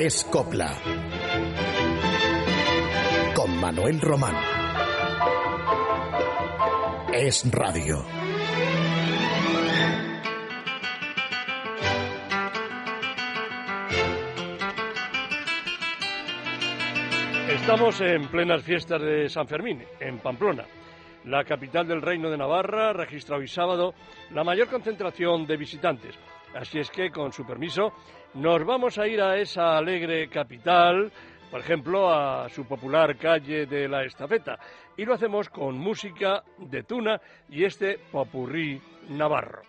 Es Copla. Con Manuel Román. Es Radio. Estamos en plenas fiestas de San Fermín, en Pamplona. La capital del Reino de Navarra registra hoy sábado la mayor concentración de visitantes. Así es que, con su permiso, nos vamos a ir a esa alegre capital, por ejemplo, a su popular calle de la Estafeta. Y lo hacemos con música de tuna y este popurrí navarro.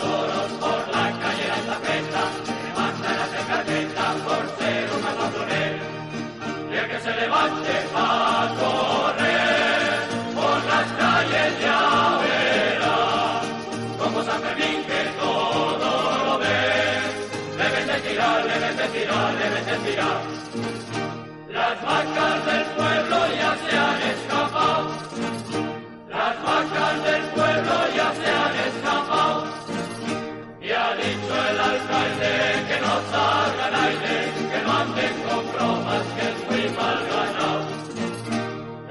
Las salgan aire, que no anden con bromas, que es muy mal ganado.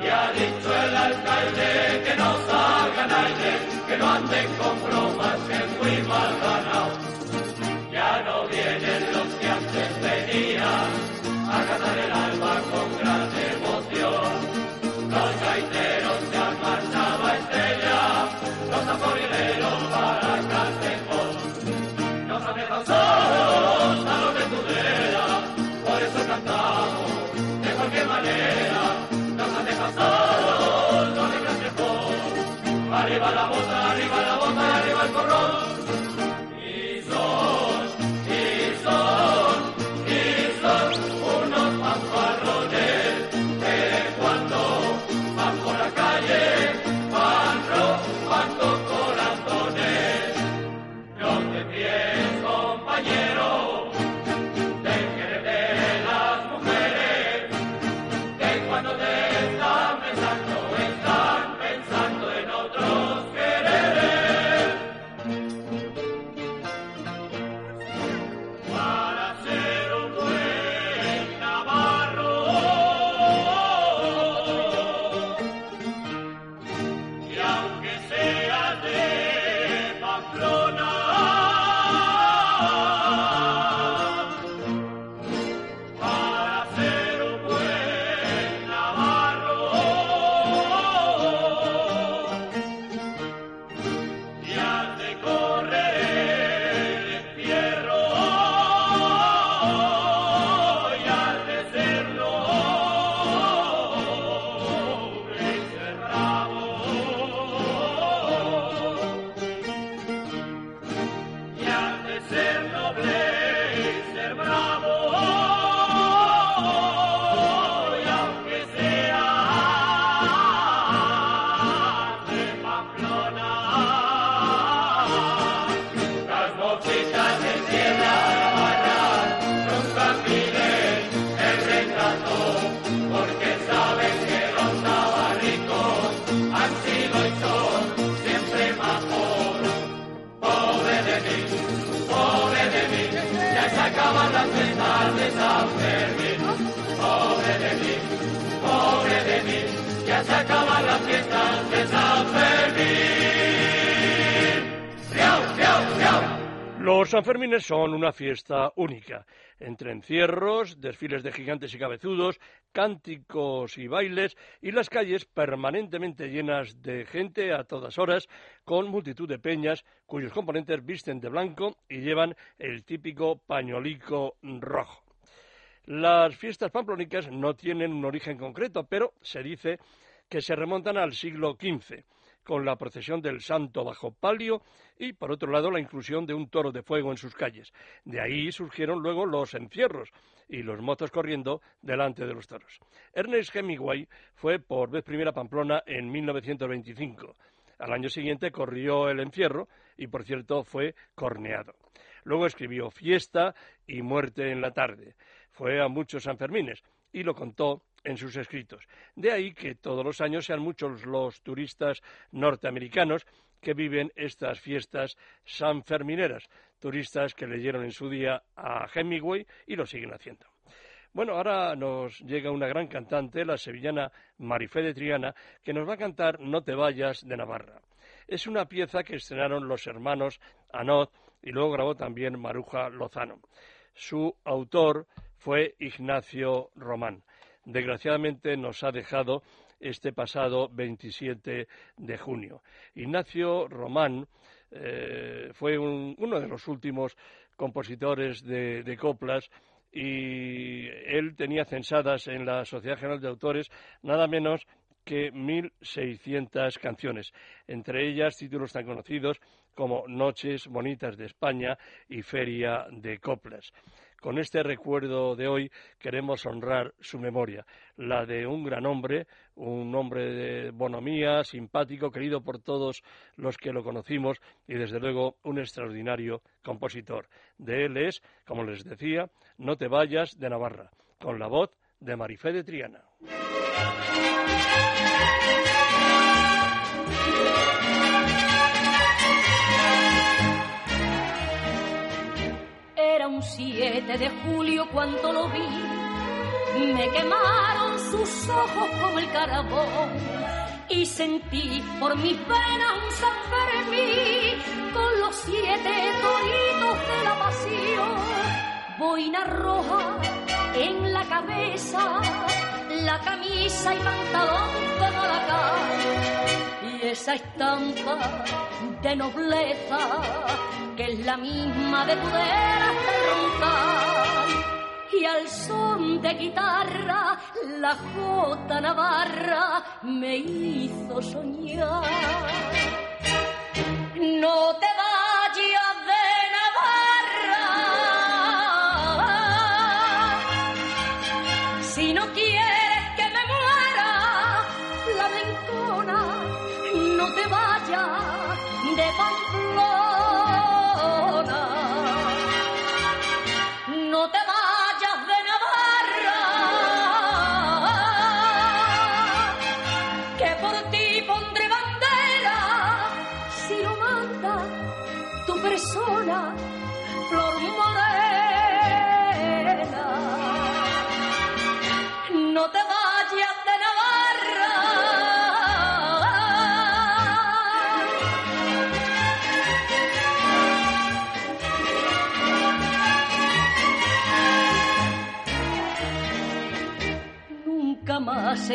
Y ha dicho el alcalde que no salgan aire, que no anden con bromas, que es muy mal ganado. Ya no vienen los que antes venían a cantar el alma cantamos de cualquier manera. Nos han dejado los de Castejón. Arriba la bota, ser noble y ser bravo. Los Sanfermines son una fiesta única, entre encierros, desfiles de gigantes y cabezudos, cánticos y bailes, y las calles permanentemente llenas de gente a todas horas, con multitud de peñas cuyos componentes visten de blanco y llevan el típico pañolico rojo. Las fiestas pamplónicas no tienen un origen concreto, pero se dice que se remontan al siglo XV con la procesión del santo bajo palio y, por otro lado, la inclusión de un toro de fuego en sus calles. De ahí surgieron luego los encierros y los mozos corriendo delante de los toros. Ernest Hemingway fue por vez primera a Pamplona en 1925. Al año siguiente corrió el encierro y, por cierto, fue corneado. Luego escribió Fiesta y Muerte en la tarde. Fue a muchos Sanfermines y lo contó en sus escritos. De ahí que todos los años sean muchos los turistas norteamericanos que viven estas fiestas sanfermineras, turistas que leyeron en su día a Hemingway y lo siguen haciendo. Bueno, ahora nos llega una gran cantante, la sevillana Marifé de Triana, que nos va a cantar No te vayas de Navarra. Es una pieza que estrenaron los hermanos Anot y luego grabó también Maruja Lozano. Su autor fue Ignacio Román. Desgraciadamente nos ha dejado este pasado 27 de junio. Ignacio Román eh, fue uno de los últimos compositores de coplas y él tenía censadas en la Sociedad General de Autores nada menos que 1.600 canciones, entre ellas títulos tan conocidos como Noches Bonitas de España y Feria de Coplas. Con este recuerdo de hoy queremos honrar su memoria, la de un gran hombre, un hombre de bonomía, simpático, querido por todos los que lo conocimos y desde luego un extraordinario compositor. De él es, como les decía, No te vayas de Navarra, con la voz de Marifé de Triana. 7 de julio cuando lo vi, me quemaron sus ojos como el carbón y sentí por mi pena un San Fermín con los siete toritos de la pasión. Boina roja en la cabeza, la camisa y pantalón la cara y esa estampa de nobleza que es la misma de poder hasta roncar y al son de guitarra la jota navarra me hizo soñar. No te vayas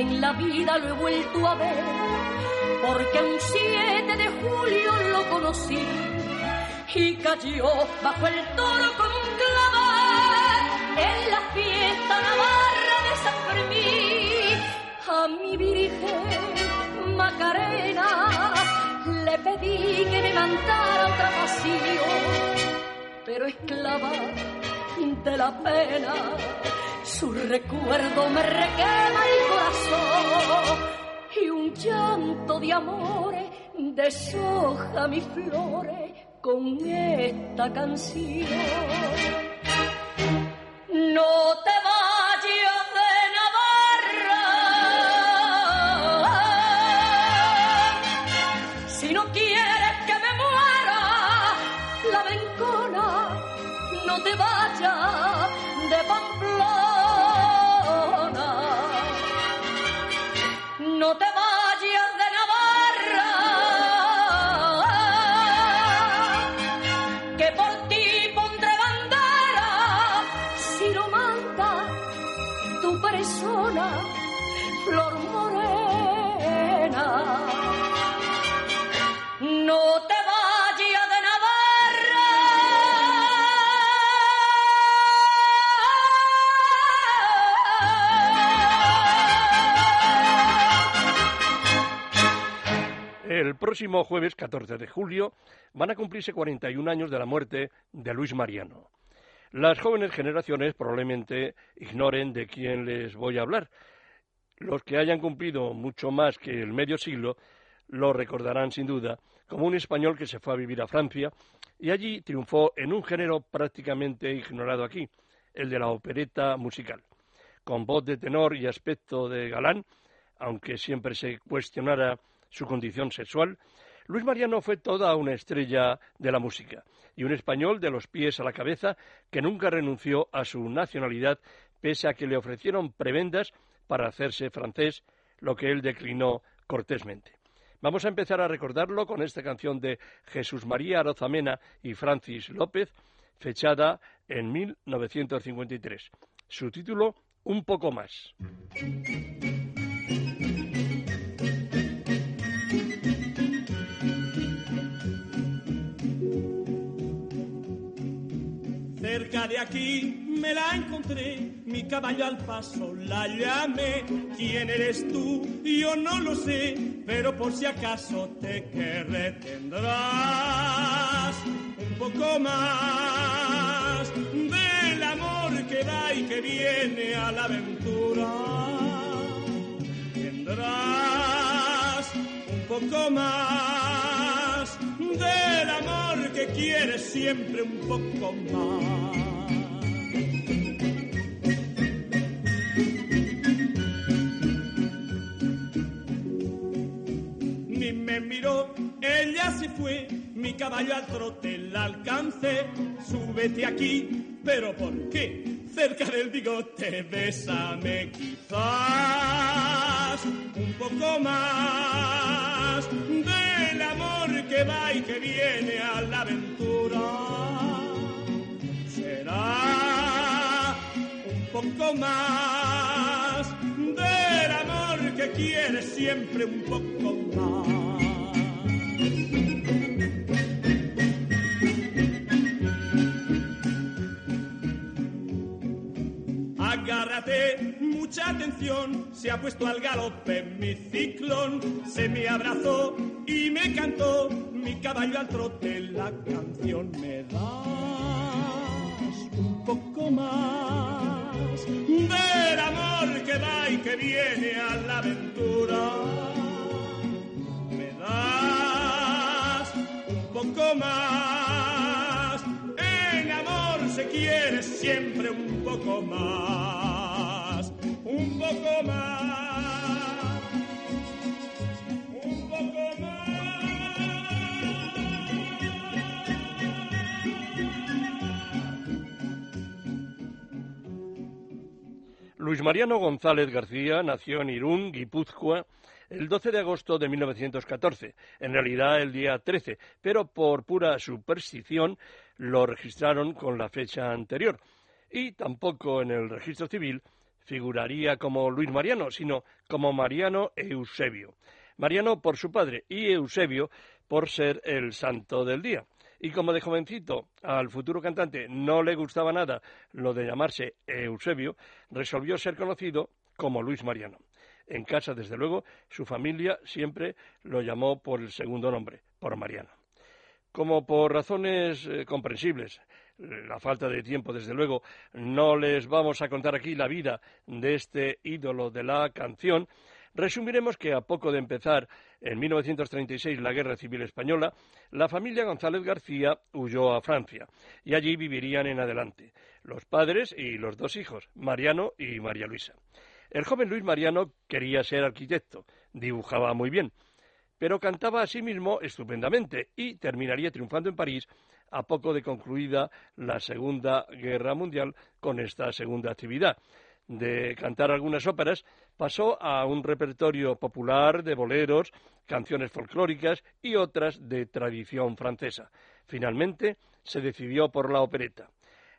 en la vida lo he vuelto a ver, porque un 7 de julio lo conocí y cayó bajo el toro con un clavel en la fiesta navarra de San Fermín. A mi Virgen Macarena le pedí que me mandara otra pasión, pero esclava de la pena su recuerdo me requema el corazón y un llanto de amores deshoja mis flores con esta canción. No próximo jueves 14 de julio van a cumplirse 41 años de la muerte de Luis Mariano. Las jóvenes generaciones probablemente ignoren de quién les voy a hablar. Los que hayan cumplido mucho más que el medio siglo lo recordarán sin duda como un español que se fue a vivir a Francia y allí triunfó en un género prácticamente ignorado aquí, el de la opereta musical. Con voz de tenor y aspecto de galán, aunque siempre se cuestionara su condición sexual, Luis Mariano fue toda una estrella de la música y un español de los pies a la cabeza que nunca renunció a su nacionalidad pese a que le ofrecieron prebendas para hacerse francés, lo que él declinó cortésmente. Vamos a empezar a recordarlo con esta canción de Jesús María Arozamena y Francis López, fechada en 1953. Su título, Un poco más. De aquí me la encontré, mi caballo al paso la llamé. ¿Quién eres tú? Yo no lo sé, pero por si acaso te querré tendrás un poco más del amor que da y que viene a la aventura. Tendrás un poco más del amor que quieres siempre un poco más. Ni me miró, ella se fue, mi caballo al trote la alcancé. Súbete aquí, pero ¿por qué? Cerca del bigote, bésame quizás un poco más del amor que va y que viene a la aventura. Será un poco más del amor que quieres siempre un poco más. Agárrate, mucha atención, se ha puesto al galope mi ciclón, se me abrazó y me cantó mi caballo al trote la canción. Me das un poco más del amor que va y que viene a la aventura. Me das un poco más se quiere siempre un poco más, un poco más, un poco Luis Mariano González García nació en Irún, Guipúzcoa, el 12 de agosto de 1914, en realidad el día 13, pero por pura superstición lo registraron con la fecha anterior. Y tampoco en el registro civil figuraría como Luis Mariano, sino como Mariano Eusebio. Mariano por su padre y Eusebio por ser el santo del día. Y como de jovencito al futuro cantante no le gustaba nada lo de llamarse Eusebio, resolvió ser conocido como Luis Mariano. En casa, desde luego, su familia siempre lo llamó por el segundo nombre, por Mariano. Como por razones eh, comprensibles, la falta de tiempo, desde luego, no les vamos a contar aquí la vida de este ídolo de la canción, Resumiremos que a poco de empezar en 1936 la Guerra Civil Española, la familia González García huyó a Francia y allí vivirían en adelante los padres y los dos hijos, Mariano y María Luisa. El joven Luis Mariano quería ser arquitecto, dibujaba muy bien, pero cantaba a sí mismo estupendamente y terminaría triunfando en París a poco de concluida la Segunda Guerra Mundial con esta segunda actividad de cantar algunas óperas, pasó a un repertorio popular de boleros, canciones folclóricas y otras de tradición francesa. Finalmente se decidió por la opereta.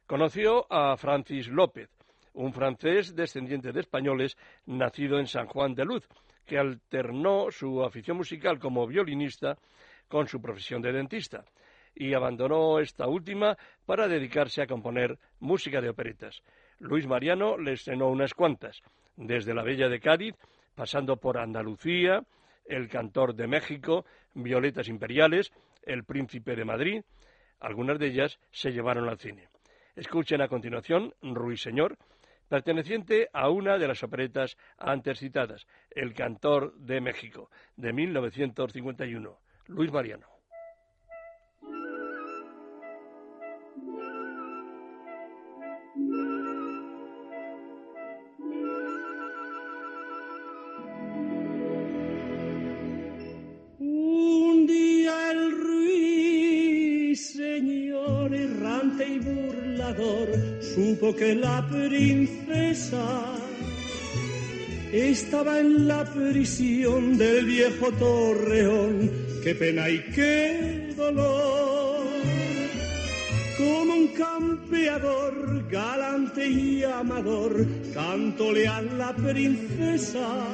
Conoció a Francis López, un francés descendiente de españoles nacido en San Juan de Luz, que alternó su afición musical como violinista con su profesión de dentista y abandonó esta última para dedicarse a componer música de operetas. Luis Mariano le estrenó unas cuantas, desde La Bella de Cádiz, pasando por Andalucía, El cantor de México, Violetas Imperiales, El Príncipe de Madrid. Algunas de ellas se llevaron al cine. Escuchen a continuación Ruiseñor, perteneciente a una de las operetas antes citadas, El Cantor de México, de 1951, Luis Mariano. Supo que la princesa estaba en la prisión del viejo torreón. Qué pena y qué dolor. Como un campeador galante y amador, a la princesa.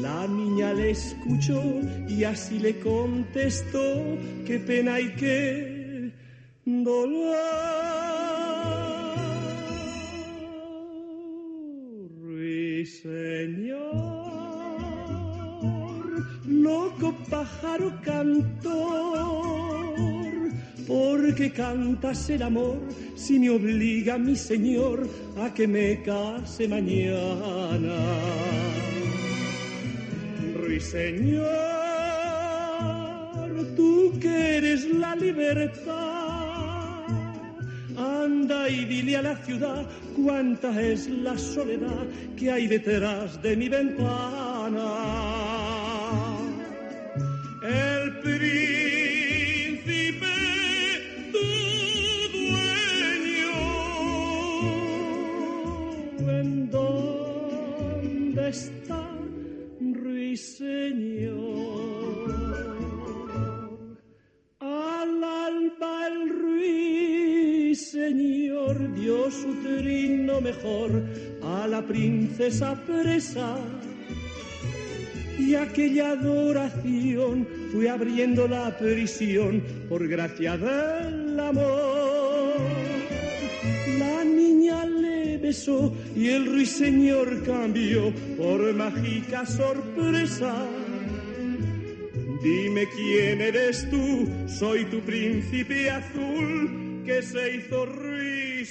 La niña le escuchó y así le contestó, qué pena y qué dolor. Pájaro cantor, porque cantas el amor si me obliga mi señor a que me case mañana. Ruiseñor, tú que eres la libertad, anda y dile a la ciudad cuánta es la soledad que hay detrás de mi ventana. Dónde está? ruiseñor. Al alba el ruiseñor dio su trino mejor a la princesa presa. Y aquella adoración fue abriendo la prisión por gracia del amor. Y el ruiseñor cambió por mágica sorpresa. Dime quién eres tú, soy tu príncipe azul que se hizo ruiseñor.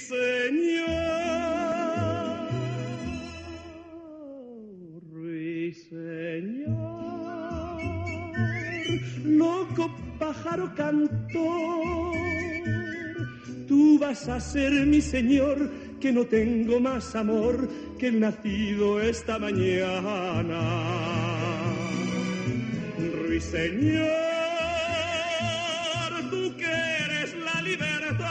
Ruiseñor, loco pájaro cantor tú vas a ser mi señor, que no tengo más amor que el nacido esta mañana. Ruiseñor, tú que eres la libertad,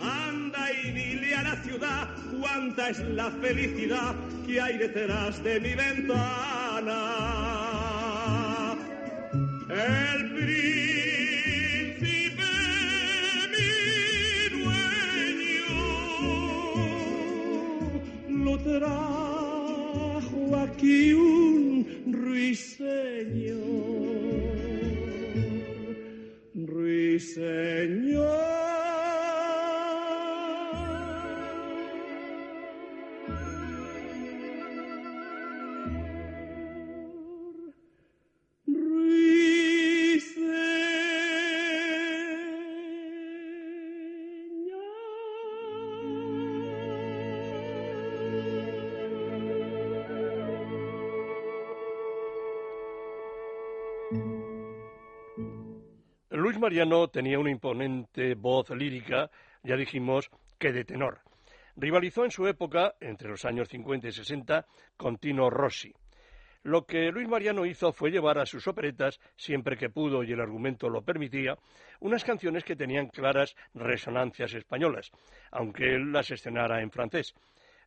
anda y dile a la ciudad cuánta es la felicidad que hay detrás de mi ventana. que Mariano tenía una imponente voz lírica, ya dijimos que de tenor. Rivalizó en su época, entre los años 50 y 60, con Tino Rossi. Lo que Luis Mariano hizo fue llevar a sus operetas, siempre que pudo y el argumento lo permitía, unas canciones que tenían claras resonancias españolas, aunque él las estrenara en francés.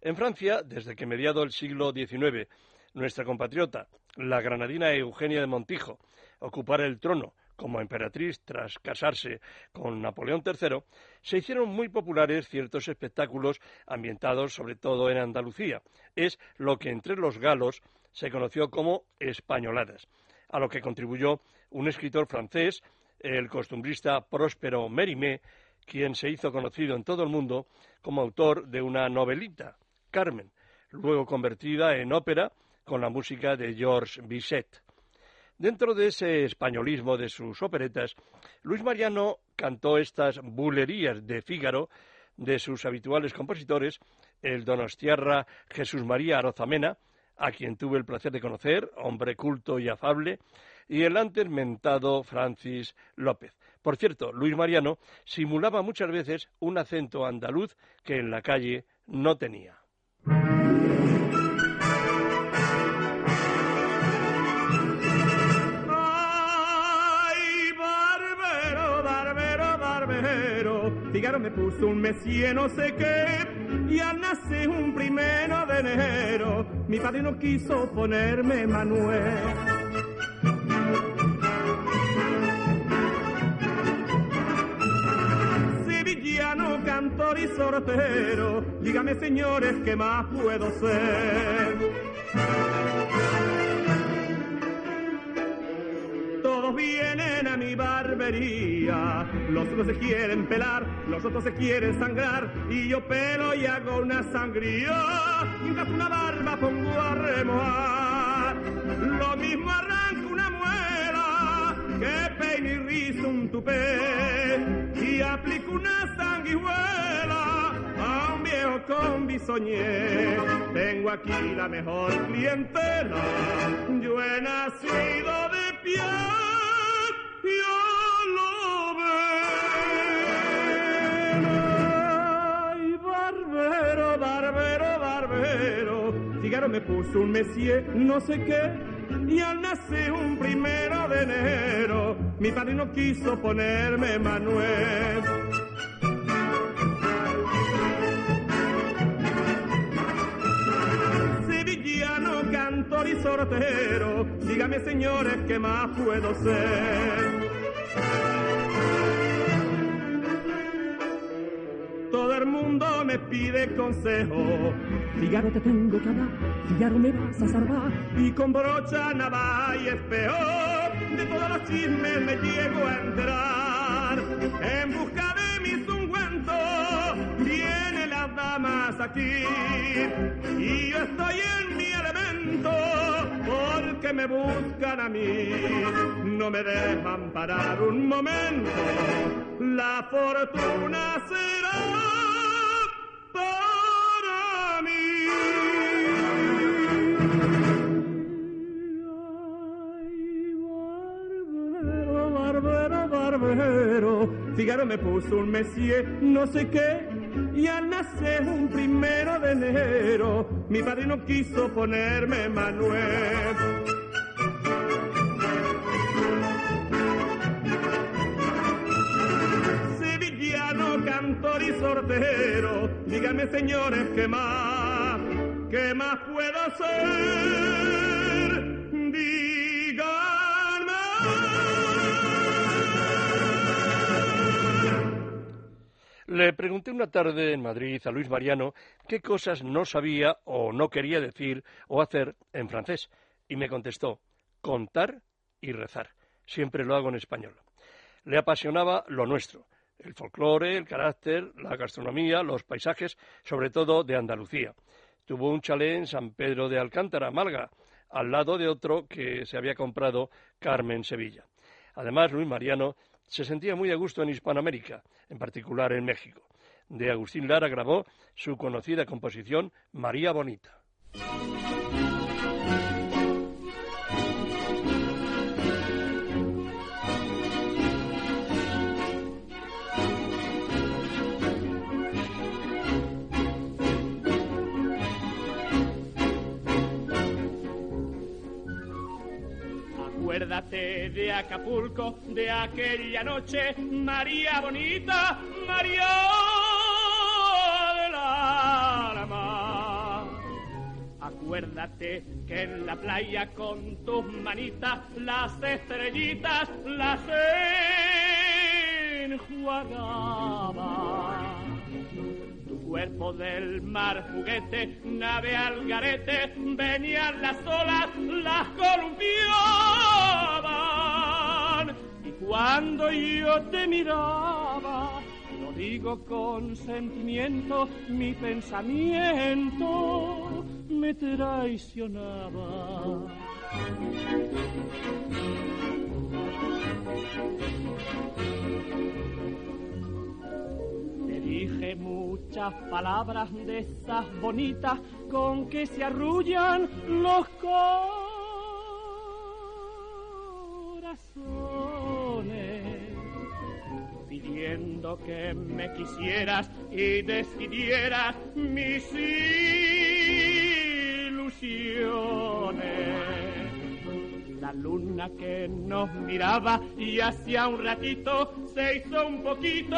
En Francia, desde que mediado el siglo XIX, nuestra compatriota, la granadina Eugenia de Montijo, ocupara el trono como emperatriz tras casarse con Napoleón III, se hicieron muy populares ciertos espectáculos ambientados sobre todo en Andalucía. Es lo que entre los galos se conoció como españoladas, a lo que contribuyó un escritor francés, el costumbrista Próspero Mérimée, quien se hizo conocido en todo el mundo como autor de una novelita, Carmen, luego convertida en ópera con la música de Georges Bizet. Dentro de ese españolismo de sus operetas, Luis Mariano cantó estas bulerías de Fígaro de sus habituales compositores, el donostiarra Jesús María Arozamena, a quien tuve el placer de conocer, hombre culto y afable, y el antes mentado Francis López. Por cierto, Luis Mariano simulaba muchas veces un acento andaluz que en la calle no tenía. Me puso un mesía no sé qué, y al nacer un primero de enero, mi padre no quiso ponerme Manuel. Sevillano, cantor y sortero, dígame señores, ¿qué más puedo ser? Vienen a mi barbería, los unos se quieren pelar, los otros se quieren sangrar, y yo pelo y hago una sangría, mientras una barba pongo a remojar. Lo mismo arranco una muela, que peine y rizo un tupé, y aplico una sanguijuela a un viejo con bisoñé. Tengo aquí la mejor clientela, yo he nacido de pie, me puso un mesier, no sé qué. Y al nacer un primero de enero, mi padre no quiso ponerme Manuel. Cantor y sortero, dígame señores, ¿qué más puedo ser? Todo el mundo me pide consejo. Figaro te tengo que hablar, Figaro me vas a salvar. Y con brocha, navaja y espejo, de todos los chismes me llego a enterar. En busca de mis ungüentos, vienen las damas aquí. Y yo estoy en mi porque me buscan a mí. No me dejan parar un momento, la fortuna será para mí. Barbero, barbero, barbero, Figaro me puso un mesier, no sé qué, y al nacer un primero de enero, mi padre no quiso ponerme Manuel. Sevillano, cantor y sortero, díganme señores, ¿qué más? ¿Qué más puedo hacer? Le pregunté una tarde en Madrid a Luis Mariano qué cosas no sabía o no quería decir o hacer en francés y me contestó contar y rezar. Siempre lo hago en español. Le apasionaba lo nuestro, el folclore, el carácter, la gastronomía, los paisajes, sobre todo de Andalucía. Tuvo un chalet en San Pedro de Alcántara, Malga, al lado de otro que se había comprado Carmen Sevilla. Además, Luis Mariano se sentía muy a gusto en Hispanoamérica, en particular en México. De Agustín Lara grabó su conocida composición María Bonita. De Acapulco, de aquella noche, María bonita, María del alma. Acuérdate que en la playa con tus manitas las estrellitas las enjuagabas cuerpo del mar juguete, nave al garete, venían las olas, las columpiaban. Y cuando yo te miraba, no digo con sentimiento, mi pensamiento me traicionaba. Dije muchas palabras de esas bonitas con que se arrullan los corazones, pidiendo que me quisieras y decidieras mis ilusiones. Luna que nos miraba y hacía un ratito se hizo un poquito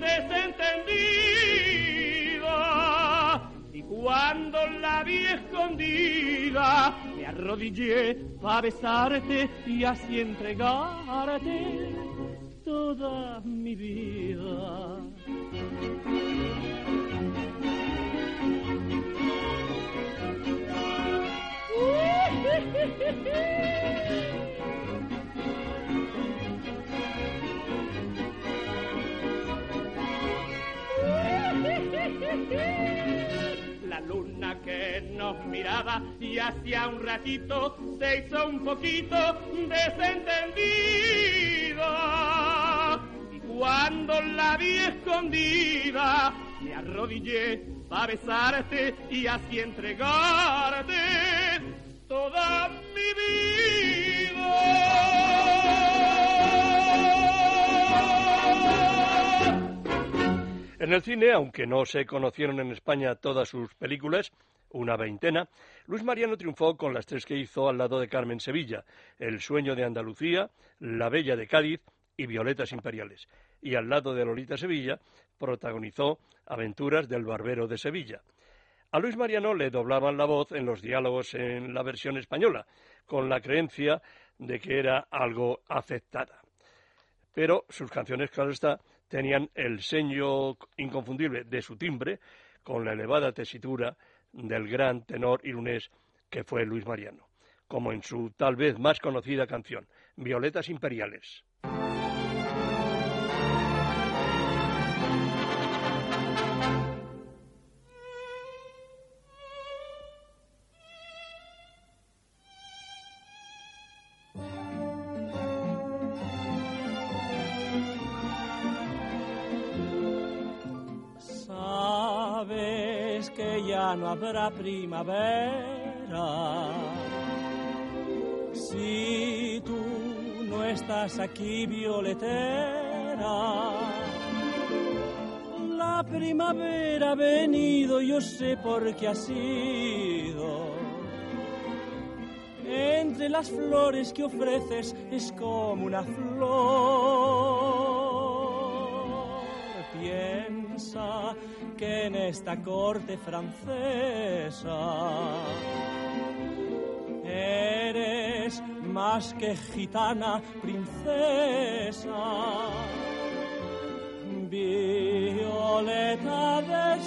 desentendida. Y cuando la vi escondida, me arrodillé para besarte y así entregarte toda mi vida. La luna que nos miraba y hacía un ratito se hizo un poquito desentendida. Y cuando la vi escondida, me arrodillé para besarte y así entregarte toda mi vida. En el cine, aunque no se conocieron en España todas sus películas, una veintena, Luis Mariano triunfó con las tres que hizo al lado de Carmen Sevilla, El sueño de Andalucía, La bella de Cádiz y Violetas Imperiales. Y al lado de Lolita Sevilla protagonizó Aventuras del Barbero de Sevilla. A Luis Mariano le doblaban la voz en los diálogos en la versión española, con la creencia de que era algo aceptada. Pero sus canciones, claro está, tenían el sello inconfundible de su timbre, con la elevada tesitura del gran tenor irunés que fue Luis Mariano, como en su tal vez más conocida canción, Violetas Imperiales. Habrá primavera si tú no estás aquí, violetera. La primavera ha venido, yo sé por qué ha sido. Entre las flores que ofreces es como una flor. Que en esta corte francesa eres más que gitana princesa. Violeta de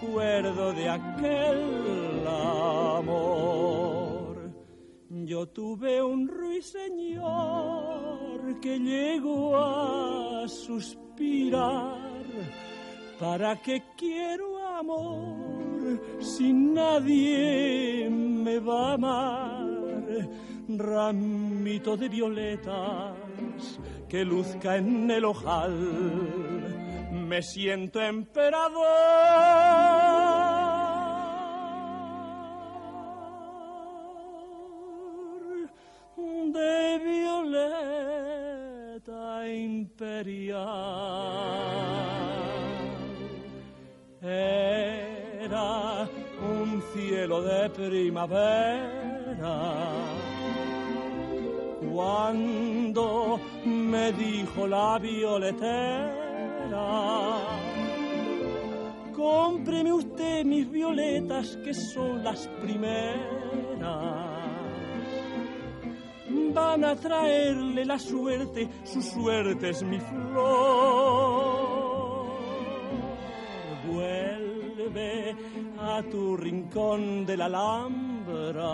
recuerdo de aquel amor. Yo tuve un ruiseñor que llegó a suspirar. ¿Para qué quiero amor si nadie me va a amar? Ramito de violetas que luzca en el ojal. Me siento emperador de violeta imperial. Era un cielo de primavera cuando me dijo la violetera, cómpreme usted mis violetas que son las primeras. van a traerle la suerte, su suerte es mi flor. Vuelve a tu rincón de la Alhambra,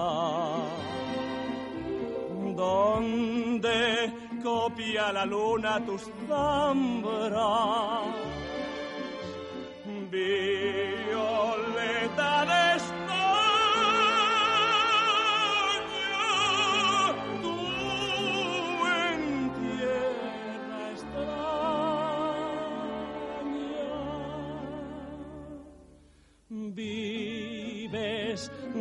donde copia la luna tus zambras. Violeta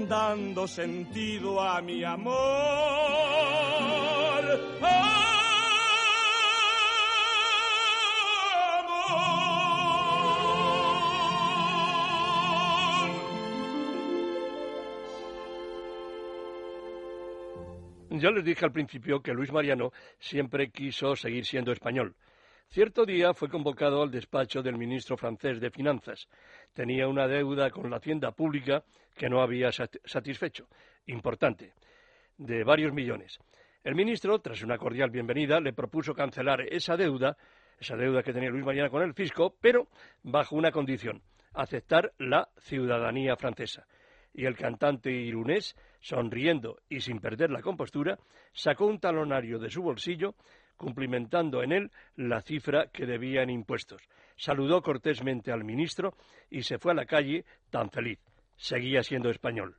dando sentido a mi amor. Ya les dije al principio que Luis Mariano siempre quiso seguir siendo español. Cierto día fue convocado al despacho del ministro francés de Finanzas. Tenía una deuda con la hacienda pública que no había satisfecho, importante, de varios millones. El ministro, tras una cordial bienvenida, le propuso cancelar esa deuda, esa deuda que tenía Luis Mariano con el fisco, pero bajo una condición, aceptar la ciudadanía francesa. Y el cantante irunés, sonriendo y sin perder la compostura, sacó un talonario de su bolsillo cumplimentando en él la cifra que debía en impuestos. Saludó cortésmente al ministro y se fue a la calle tan feliz. Seguía siendo español.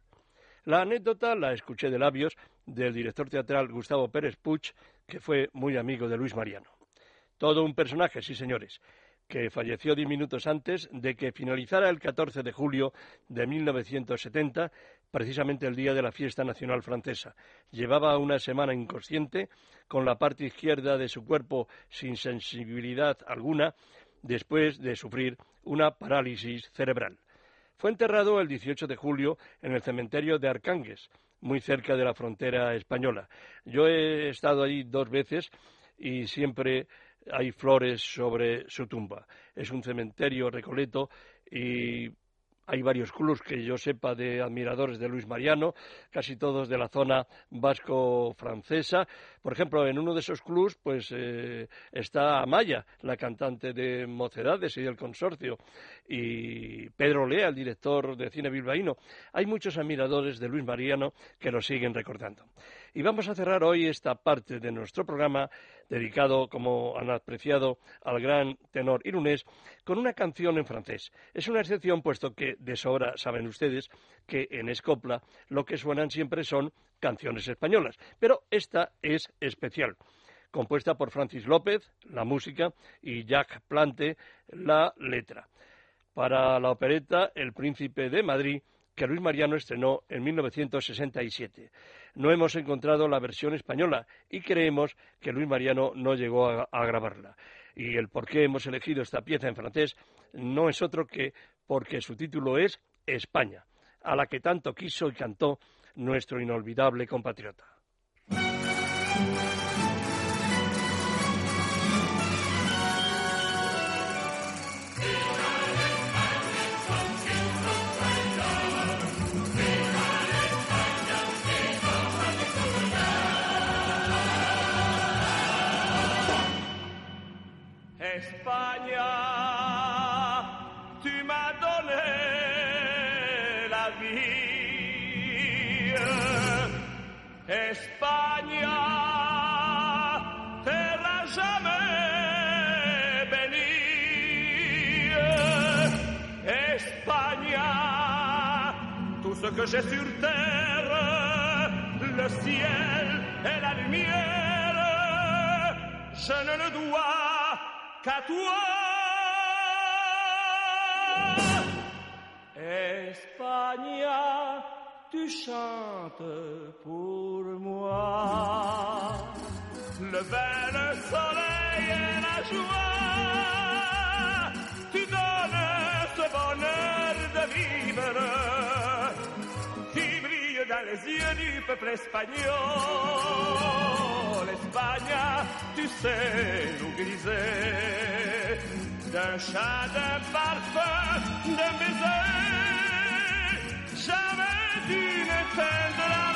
La anécdota la escuché de labios del director teatral Gustavo Pérez Puig, que fue muy amigo de Luis Mariano. Todo un personaje, sí señores, que falleció diez minutos antes de que finalizara el 14 de julio de 1970 precisamente el día de la fiesta nacional francesa. Llevaba una semana inconsciente, con la parte izquierda de su cuerpo sin sensibilidad alguna, después de sufrir una parálisis cerebral. Fue enterrado el 18 de julio en el cementerio de Arcángues, muy cerca de la frontera española. Yo he estado allí dos veces y siempre hay flores sobre su tumba. Es un cementerio recoleto y hay varios clubs que yo sepa de admiradores de Luis Mariano, casi todos de la zona vasco-francesa. Por ejemplo, en uno de esos clubs pues eh, está Amaya, la cantante de Mocedades y del consorcio, y Pedro Lea, el director de cine bilbaíno. Hay muchos admiradores de Luis Mariano que lo siguen recordando. Y vamos a cerrar hoy esta parte de nuestro programa dedicado, como han apreciado, al gran tenor irunés, con una canción en francés. Es una excepción, puesto que de sobra saben ustedes que en Escopla lo que suenan siempre son canciones españolas, pero esta es especial compuesta por Francis López, la música, y Jacques Plante, la letra. Para la opereta El Príncipe de Madrid, que Luis Mariano estrenó en 1967. No hemos encontrado la versión española y creemos que Luis Mariano no llegó a, grabarla. Y el por qué hemos elegido esta pieza en francés no es otro que porque su título es España, a la que tanto quiso y cantó nuestro inolvidable compatriota. Jamais bénie. España, tout ce que j'ai sur terre, le ciel et la lumière, je ne le dois qu'à toi. Espagne, tu chantes pour moi. Le vin, le soleil et la joie, tu donnes ce bonheur de vivre qui brille dans les yeux du peuple espagnol. Espagne, tu sais nous griser d'un chat, d'un parfum, d'un baiser. Jamais tu n'éteindras la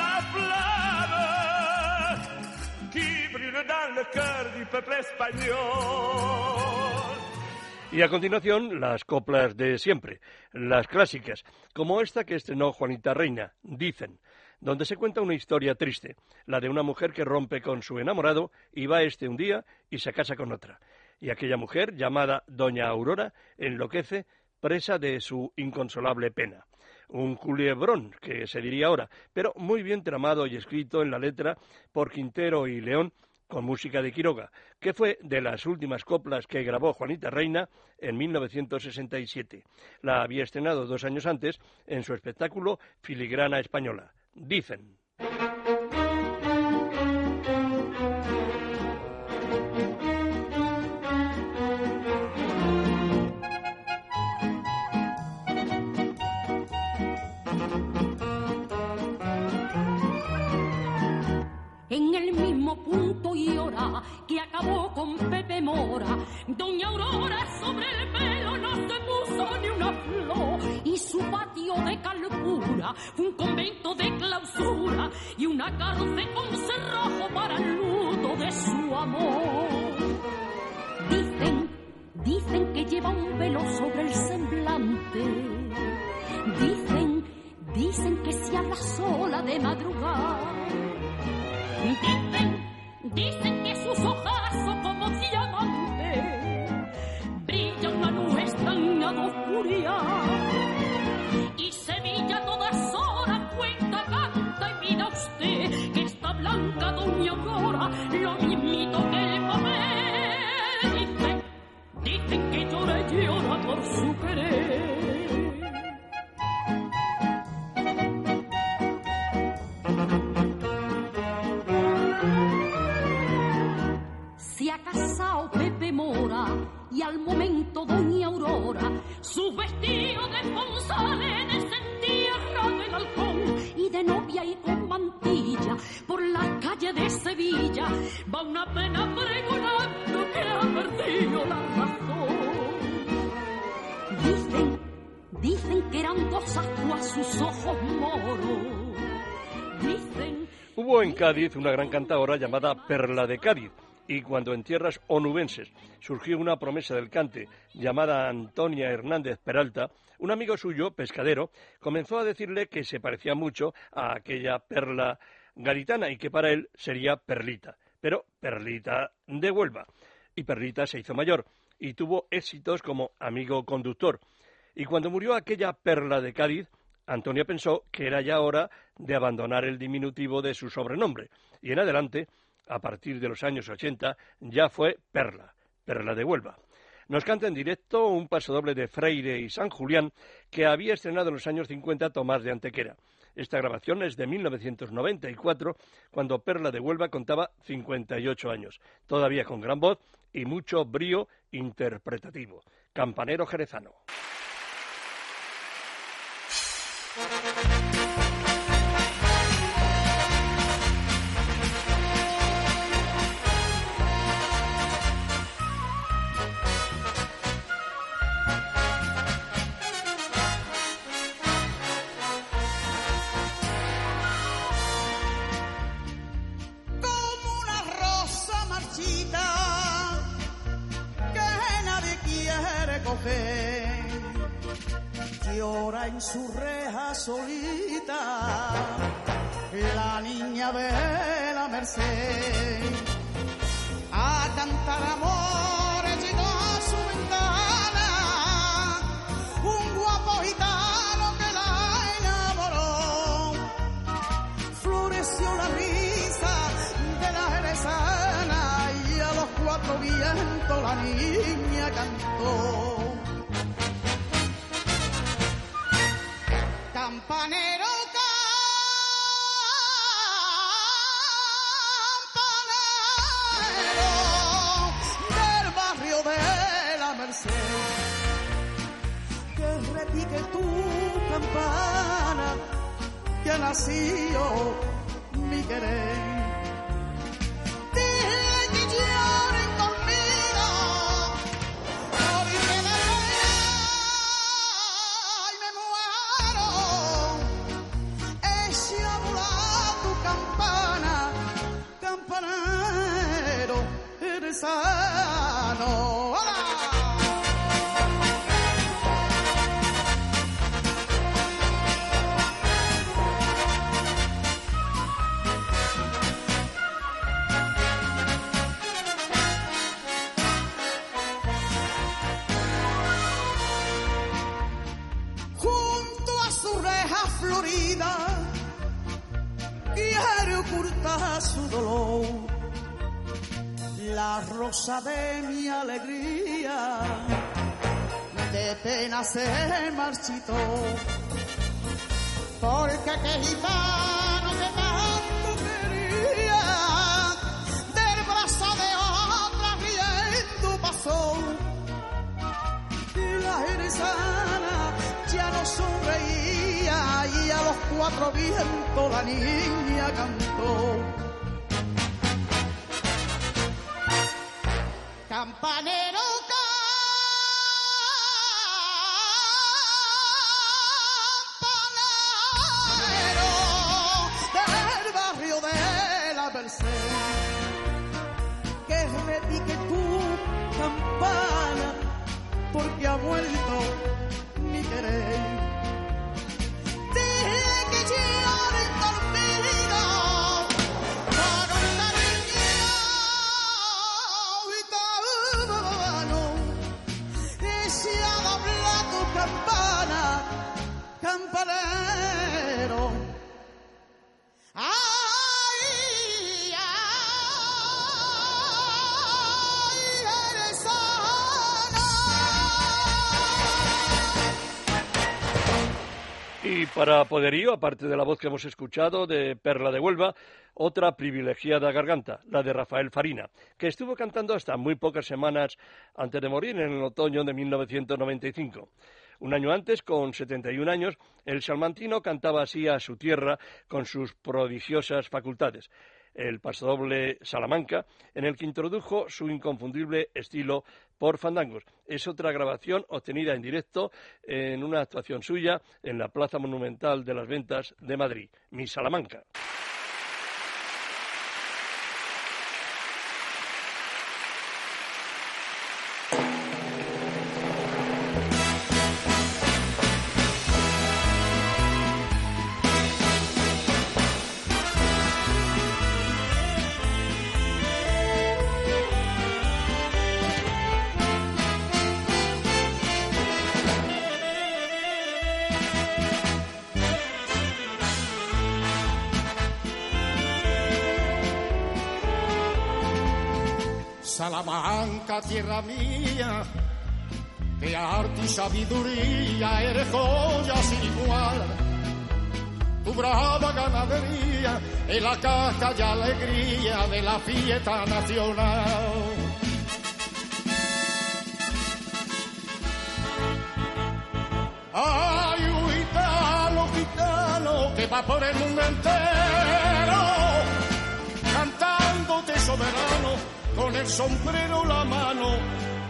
Y a continuación, las coplas de siempre, las clásicas, como esta que estrenó Juanita Reina, Dicen, donde se cuenta una historia triste, la de una mujer que rompe con su enamorado y va este un día y se casa con otra. Y aquella mujer, llamada Doña Aurora, enloquece presa de su inconsolable pena. Un culebrón, que se diría ahora, pero muy bien tramado y escrito en la letra por Quintero y León, con música de Quiroga, que fue de las últimas coplas que grabó Juanita Reina en 1967. La había estrenado dos años antes en su espectáculo Filigrana Española. Dicen. Un convento de clausura y una cárcel Cádiz una gran cantadora llamada Perla de Cádiz, y cuando en tierras onubenses surgió una promesa del cante llamada Antonia Hernández Peralta, un amigo suyo, pescadero, comenzó a decirle que se parecía mucho a aquella perla garitana y que para él sería Perlita, pero Perlita de Huelva. Y Perlita se hizo mayor y tuvo éxitos como amigo conductor. Y cuando murió aquella perla de Cádiz, Antonia pensó que era ya hora de abandonar el diminutivo de su sobrenombre, y en adelante, a partir de los años 80, ya fue Perla, Perla de Huelva. Nos canta en directo un pasodoble de Freire y San Julián que había estrenado en los años 50 Tomás de Antequera. Esta grabación es de 1994, cuando Perla de Huelva contaba 58 años, todavía con gran voz y mucho brío interpretativo. Campanero jerezano. Campana que nació mi querer. Se marchitó. Porque aquel gitano que tanto quería del brazo de otra riendo pasó. Y la jerezana ya no sonreía y a los cuatro vientos la niña cantó. Campanero Merced que repique tu campana porque ha muerto mi querer. Para poderío, aparte de la voz que hemos escuchado de Perla de Huelva, otra privilegiada garganta, la de Rafael Farina, que estuvo cantando hasta muy pocas semanas antes de morir en el otoño de 1995. Un año antes, con 71 años, el salmantino cantaba así a su tierra con sus prodigiosas facultades. El pasodoble Salamanca, en el que introdujo su inconfundible estilo por fandangos. Es otra grabación obtenida en directo en una actuación suya en la Plaza Monumental de las Ventas de Madrid, Mi Salamanca. Tierra mía, de arte y sabiduría, eres joya sin igual. Tu brava ganadería es la caja y alegría de la fiesta nacional. Ay, un gitano, gitano, que va por el mundo entero, cantándote soberano, con el sombrero la mano,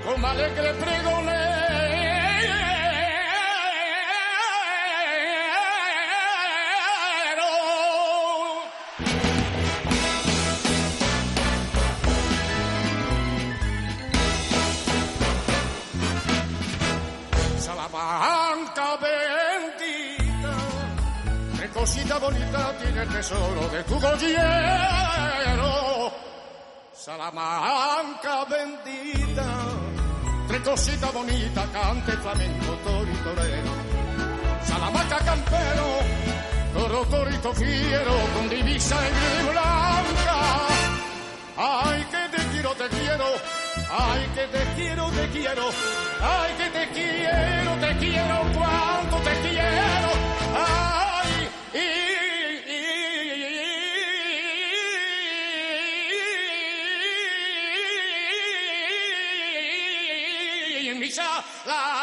con alegre pregonero. Salamanca bendita, qué cosita bonita tiene el tesoro de tu gollero. Salamanca bendita, tres cositas bonitas, cante flamenco, toro y torero. Salamanca campero, toro, torito fiero, con divisa en blanca. Ay, que te quiero, te quiero, ay, que te quiero, te quiero, ay, que te quiero, te quiero, cuánto te quiero, ay, en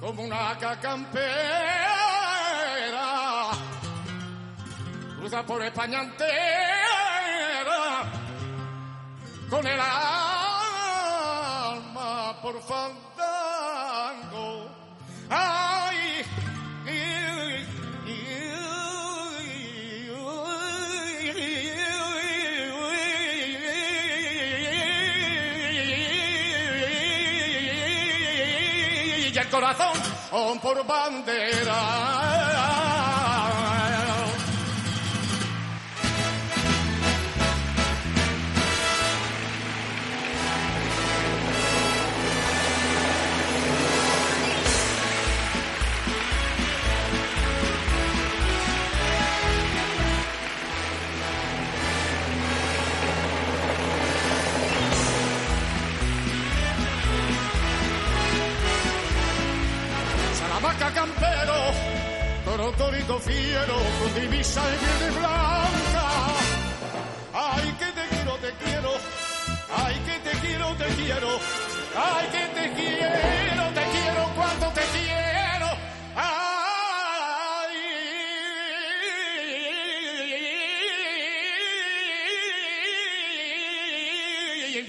como una ca- campera cruza por España entera con el alma por fandango. Corazón por bandera. Campero, fiero, con divisa y blanca. Ay, que te quiero, te quiero, ay, que te quiero, te quiero, ay, que te quiero, te quiero, cuánto te quiero. Ay, en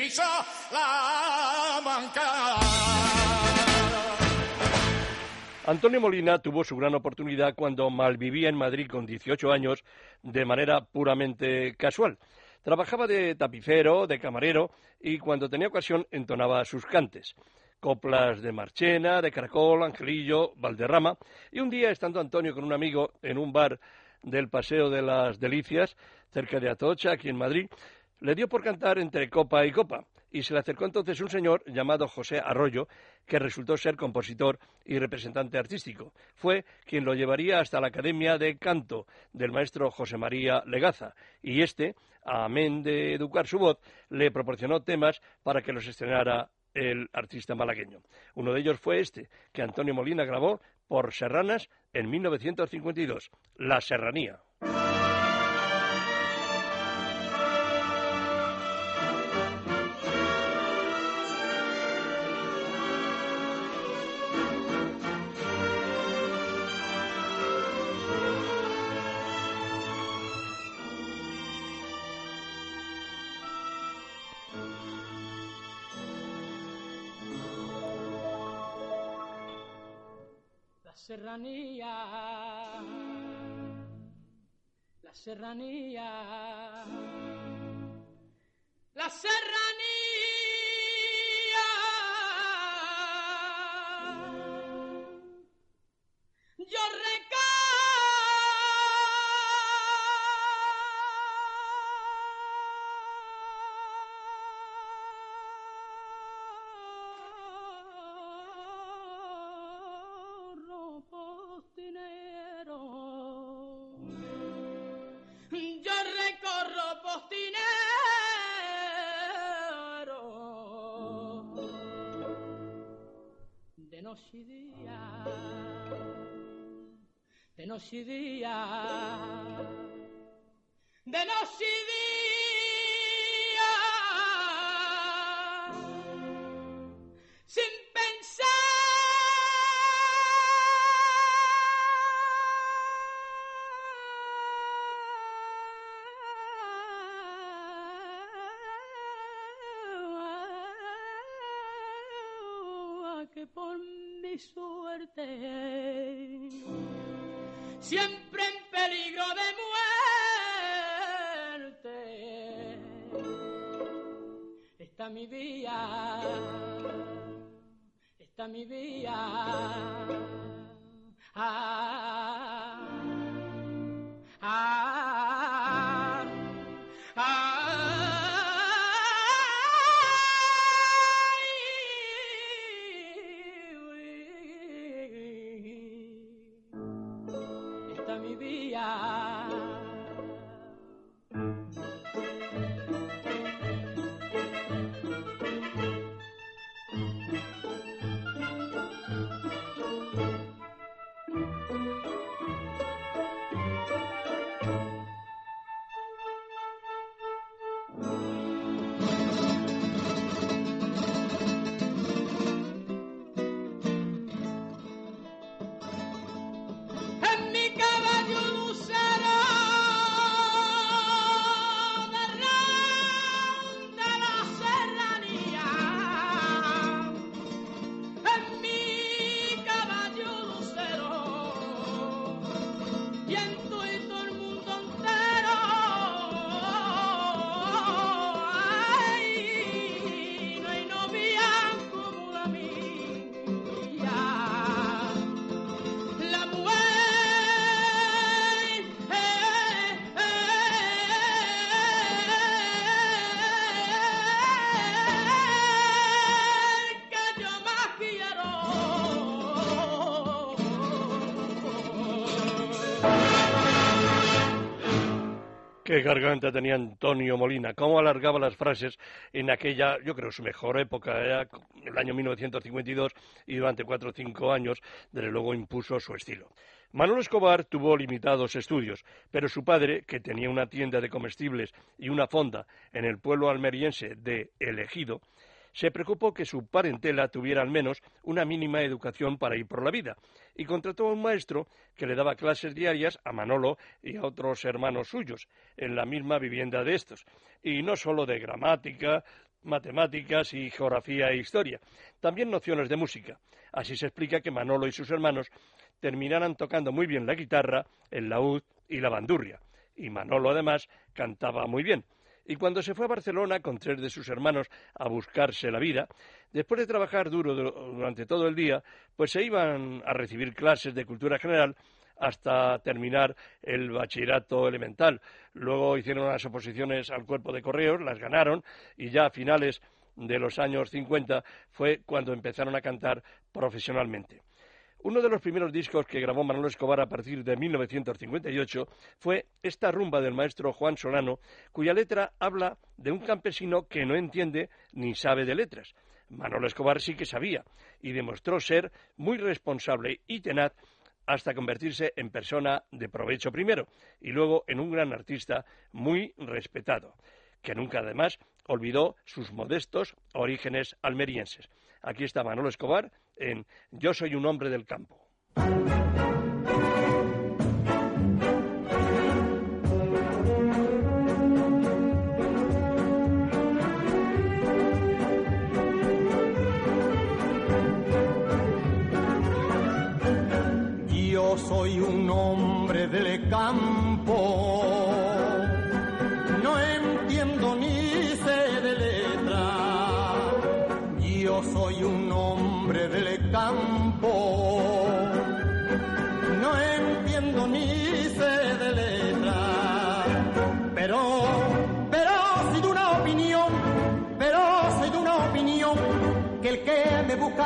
Antonio Molina tuvo su gran oportunidad cuando malvivía en Madrid con 18 años de manera puramente casual. Trabajaba de tapicero, de camarero y cuando tenía ocasión entonaba sus cantes. Coplas de Marchena, de Caracol, Angelillo, Valderrama. Y un día, estando Antonio con un amigo en un bar del Paseo de las Delicias, cerca de Atocha, aquí en Madrid, le dio por cantar entre copa y copa y se le acercó entonces un señor llamado José Arroyo, que resultó ser compositor y representante artístico. Fue quien lo llevaría hasta la Academia de Canto del maestro José María Legaza, y este, amén de educar su voz, le proporcionó temas para que los estrenara el artista malagueño. Uno de ellos fue este, que Antonio Molina grabó por Serranas en 1952, La Serranía. Serranía, la serranía, la serranía. Yo recorro De noche y día. De noche y día. Sin pensar que por mi suerte siempre en peligro de muerte. Está mi vía está mi vía ah, Qué garganta tenía Antonio Molina, cómo alargaba las frases en aquella, yo creo, su mejor época, era el año 1952, y durante cuatro o cinco años, desde luego, impuso su estilo. Manolo Escobar tuvo limitados estudios, pero su padre, que tenía una tienda de comestibles y una fonda en el pueblo almeriense de El Ejido, se preocupó que su parentela tuviera al menos una mínima educación para ir por la vida y contrató a un maestro que le daba clases diarias a Manolo y a otros hermanos suyos en la misma vivienda de estos, y no solo de gramática, matemáticas y geografía e historia, también nociones de música. Así se explica que Manolo y sus hermanos terminaran tocando muy bien la guitarra, el laúd y la bandurria. Y Manolo además cantaba muy bien y cuando se fue a Barcelona con tres de sus hermanos a buscarse la vida, después de trabajar duro durante todo el día, pues se iban a recibir clases de cultura general hasta terminar el bachillerato elemental. Luego hicieron las oposiciones al cuerpo de correos, las ganaron y ya a finales de los años 50 fue cuando empezaron a cantar profesionalmente. Uno de los primeros discos que grabó Manuel Escobar a partir de 1958 fue esta rumba del maestro Juan Solano, cuya letra habla de un campesino que no entiende ni sabe de letras. Manuel Escobar sí que sabía y demostró ser muy responsable y tenaz hasta convertirse en persona de provecho primero y luego en un gran artista muy respetado, que nunca además olvidó sus modestos orígenes almerienses. Aquí está Manolo Escobar en Yo soy un hombre del campo. Yo soy un hombre del campo,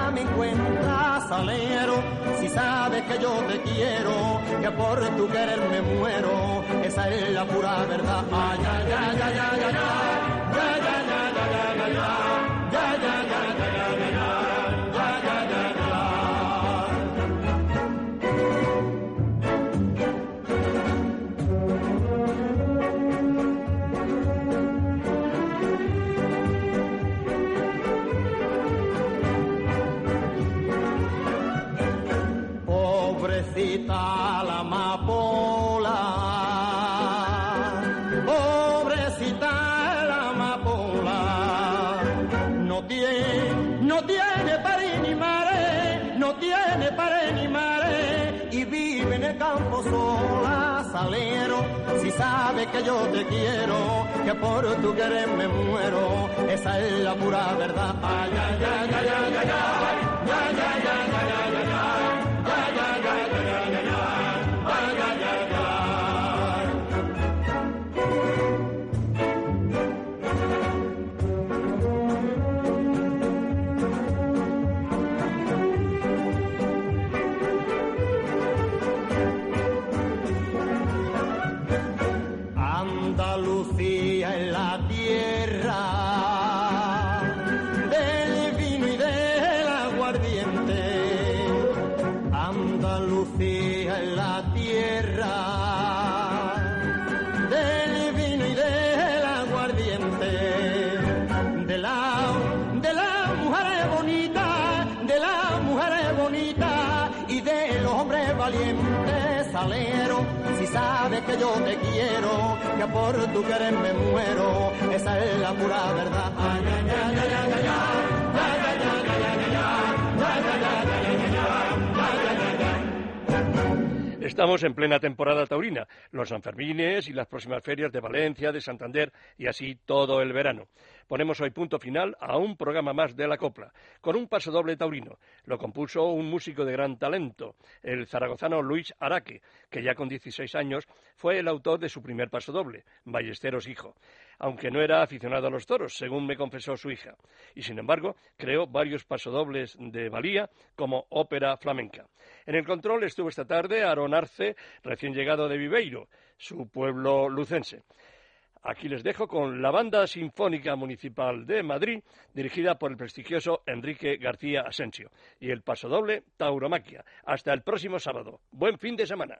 busca me encuentra salero. Si sabes que yo te quiero, que por tu querer me muero, esa es la pura verdad. Ay, ay, ay, ay, ay, ay, ay, ay, ay, te quiero, que por tu querer me muero, esa es la pura verdad. Ay, ay, ay, ay, ay, ay, ay, ay, ay, me muero, esa es la pura verdad. Estamos en plena temporada taurina, los Sanfermines y las próximas ferias de Valencia, de Santander y así todo el verano. Ponemos hoy punto final a un programa más de la copla, con un paso doble taurino. Lo compuso un músico de gran talento, el zaragozano Luis Araque, que ya con 16 años fue el autor de su primer paso doble, Ballesteros Hijo, aunque no era aficionado a los toros, según me confesó su hija. Y sin embargo, creó varios pasodobles de valía como ópera flamenca. En el control estuvo esta tarde Aaron Arce, recién llegado de Viveiro, su pueblo lucense. Aquí les dejo con la Banda Sinfónica Municipal de Madrid, dirigida por el prestigioso Enrique García Asensio, y el pasodoble Tauromaquia. Hasta el próximo sábado. Buen fin de semana.